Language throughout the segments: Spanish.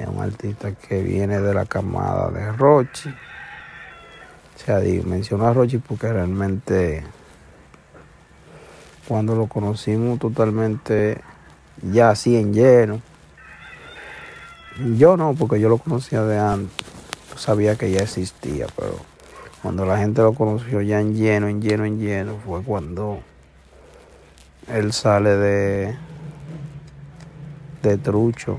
Es un artista que viene de la camada de Rochi. O sea, digo, menciono a Rochi porque realmente cuando lo conocimos totalmente ya así en lleno. Yo no, porque yo lo conocía de antes. Sabía que ya existía, pero cuando la gente lo conoció ya en lleno, en lleno, en lleno, fue cuando él sale de, de trucho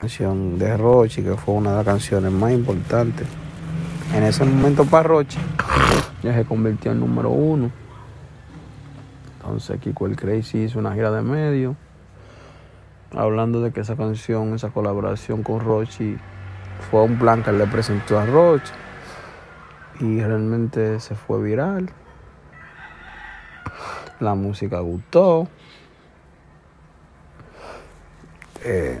Canción de Rochi, que fue una de las canciones más importantes. En ese momento para Rochi, ya se convirtió en número uno. Entonces Kiko el Crazy hizo una gira de medio, hablando de que esa canción, esa colaboración con Rochi, fue un plan que le presentó a Rochi. Y realmente se fue viral. La música gustó. Eh,